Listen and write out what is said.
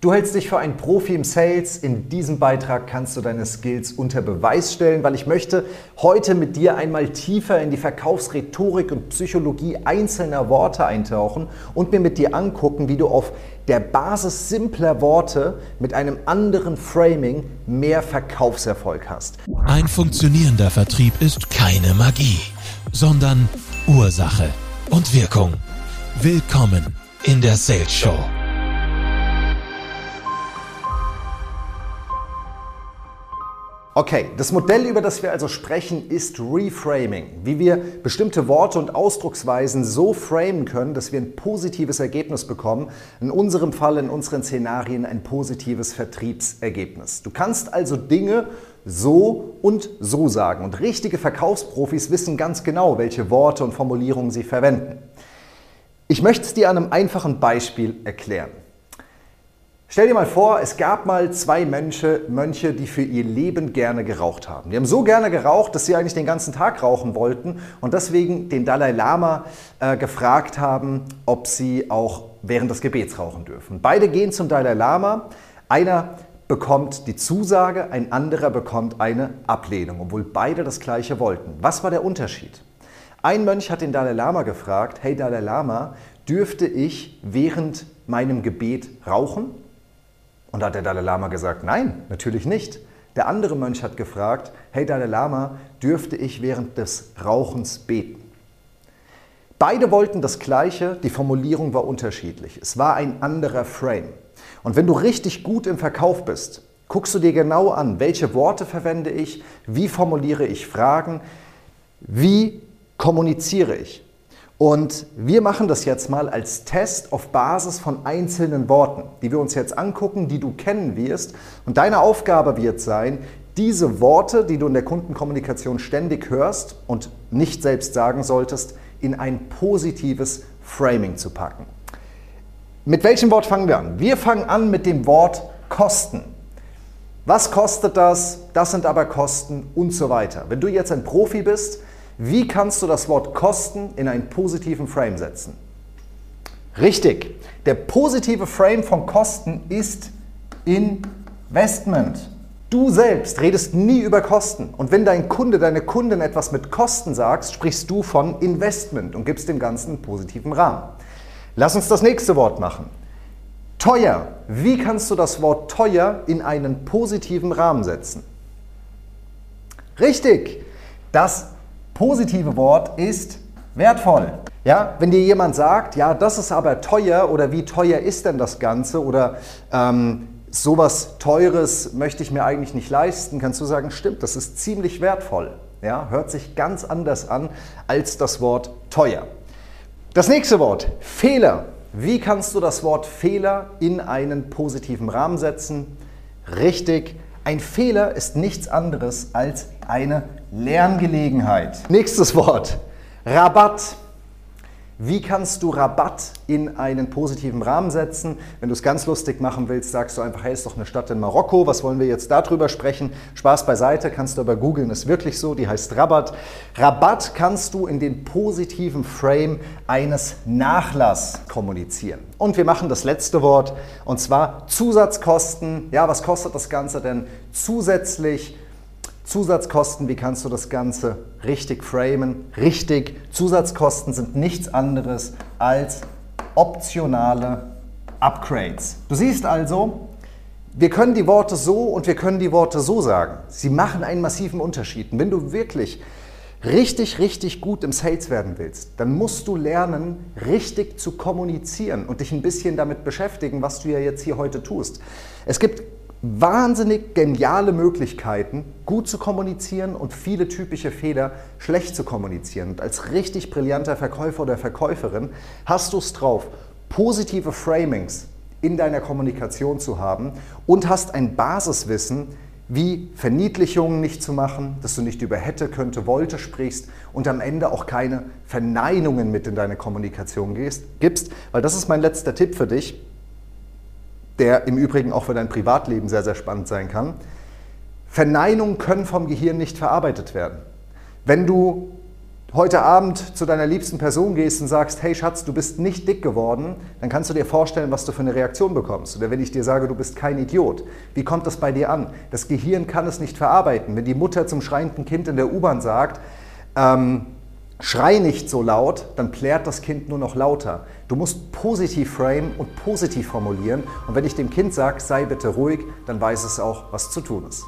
Du hältst dich für einen Profi im Sales. In diesem Beitrag kannst du deine Skills unter Beweis stellen, weil ich möchte heute mit dir einmal tiefer in die Verkaufsrhetorik und Psychologie einzelner Worte eintauchen und mir mit dir angucken, wie du auf der Basis simpler Worte mit einem anderen Framing mehr Verkaufserfolg hast. Ein funktionierender Vertrieb ist keine Magie, sondern Ursache und Wirkung. Willkommen in der Sales Show. Okay, das Modell, über das wir also sprechen, ist Reframing. Wie wir bestimmte Worte und Ausdrucksweisen so framen können, dass wir ein positives Ergebnis bekommen. In unserem Fall, in unseren Szenarien, ein positives Vertriebsergebnis. Du kannst also Dinge so und so sagen. Und richtige Verkaufsprofis wissen ganz genau, welche Worte und Formulierungen sie verwenden. Ich möchte es dir an einem einfachen Beispiel erklären. Stell dir mal vor, es gab mal zwei Mönche, Mönche, die für ihr Leben gerne geraucht haben. Die haben so gerne geraucht, dass sie eigentlich den ganzen Tag rauchen wollten und deswegen den Dalai Lama äh, gefragt haben, ob sie auch während des Gebets rauchen dürfen. Beide gehen zum Dalai Lama. Einer bekommt die Zusage, ein anderer bekommt eine Ablehnung, obwohl beide das gleiche wollten. Was war der Unterschied? Ein Mönch hat den Dalai Lama gefragt, hey Dalai Lama, dürfte ich während meinem Gebet rauchen? Und da hat der Dalai Lama gesagt, nein, natürlich nicht. Der andere Mönch hat gefragt, hey Dalai Lama, dürfte ich während des Rauchens beten? Beide wollten das Gleiche, die Formulierung war unterschiedlich. Es war ein anderer Frame. Und wenn du richtig gut im Verkauf bist, guckst du dir genau an, welche Worte verwende ich, wie formuliere ich Fragen, wie kommuniziere ich. Und wir machen das jetzt mal als Test auf Basis von einzelnen Worten, die wir uns jetzt angucken, die du kennen wirst. Und deine Aufgabe wird sein, diese Worte, die du in der Kundenkommunikation ständig hörst und nicht selbst sagen solltest, in ein positives Framing zu packen. Mit welchem Wort fangen wir an? Wir fangen an mit dem Wort Kosten. Was kostet das? Das sind aber Kosten und so weiter. Wenn du jetzt ein Profi bist, wie kannst du das Wort Kosten in einen positiven Frame setzen? Richtig. Der positive Frame von Kosten ist Investment. Du selbst redest nie über Kosten. Und wenn dein Kunde, deine Kundin etwas mit Kosten sagst, sprichst du von Investment und gibst dem Ganzen einen positiven Rahmen. Lass uns das nächste Wort machen. Teuer. Wie kannst du das Wort teuer in einen positiven Rahmen setzen? Richtig. Das positive Wort ist wertvoll. Ja, wenn dir jemand sagt, ja, das ist aber teuer oder wie teuer ist denn das Ganze oder ähm, sowas Teures möchte ich mir eigentlich nicht leisten, kannst du sagen, stimmt, das ist ziemlich wertvoll. Ja, hört sich ganz anders an als das Wort teuer. Das nächste Wort, Fehler. Wie kannst du das Wort Fehler in einen positiven Rahmen setzen? Richtig, ein Fehler ist nichts anderes als eine Lerngelegenheit. Nächstes Wort. Rabatt. Wie kannst du Rabatt in einen positiven Rahmen setzen? Wenn du es ganz lustig machen willst, sagst du einfach, hey, ist doch eine Stadt in Marokko, was wollen wir jetzt darüber sprechen? Spaß beiseite, kannst du aber googeln, ist wirklich so, die heißt Rabatt. Rabatt kannst du in den positiven Frame eines Nachlass kommunizieren. Und wir machen das letzte Wort, und zwar Zusatzkosten. Ja, was kostet das Ganze denn zusätzlich? Zusatzkosten, wie kannst du das Ganze richtig framen? Richtig, Zusatzkosten sind nichts anderes als optionale Upgrades. Du siehst also, wir können die Worte so und wir können die Worte so sagen. Sie machen einen massiven Unterschied. Und wenn du wirklich richtig, richtig gut im Sales werden willst, dann musst du lernen, richtig zu kommunizieren und dich ein bisschen damit beschäftigen, was du ja jetzt hier heute tust. Es gibt wahnsinnig geniale Möglichkeiten, gut zu kommunizieren und viele typische Fehler schlecht zu kommunizieren. Und als richtig brillanter Verkäufer oder Verkäuferin hast du es drauf, positive Framings in deiner Kommunikation zu haben und hast ein Basiswissen, wie Verniedlichungen nicht zu machen, dass du nicht über hätte, könnte, wollte sprichst und am Ende auch keine Verneinungen mit in deine Kommunikation gibst, weil das ist mein letzter Tipp für dich der im Übrigen auch für dein Privatleben sehr, sehr spannend sein kann. Verneinungen können vom Gehirn nicht verarbeitet werden. Wenn du heute Abend zu deiner liebsten Person gehst und sagst, hey Schatz, du bist nicht dick geworden, dann kannst du dir vorstellen, was du für eine Reaktion bekommst. Oder wenn ich dir sage, du bist kein Idiot, wie kommt das bei dir an? Das Gehirn kann es nicht verarbeiten. Wenn die Mutter zum schreienden Kind in der U-Bahn sagt, ähm, schrei nicht so laut, dann plärt das Kind nur noch lauter. Du musst positiv frame und positiv formulieren. Und wenn ich dem Kind sage, sei bitte ruhig, dann weiß es auch, was zu tun ist.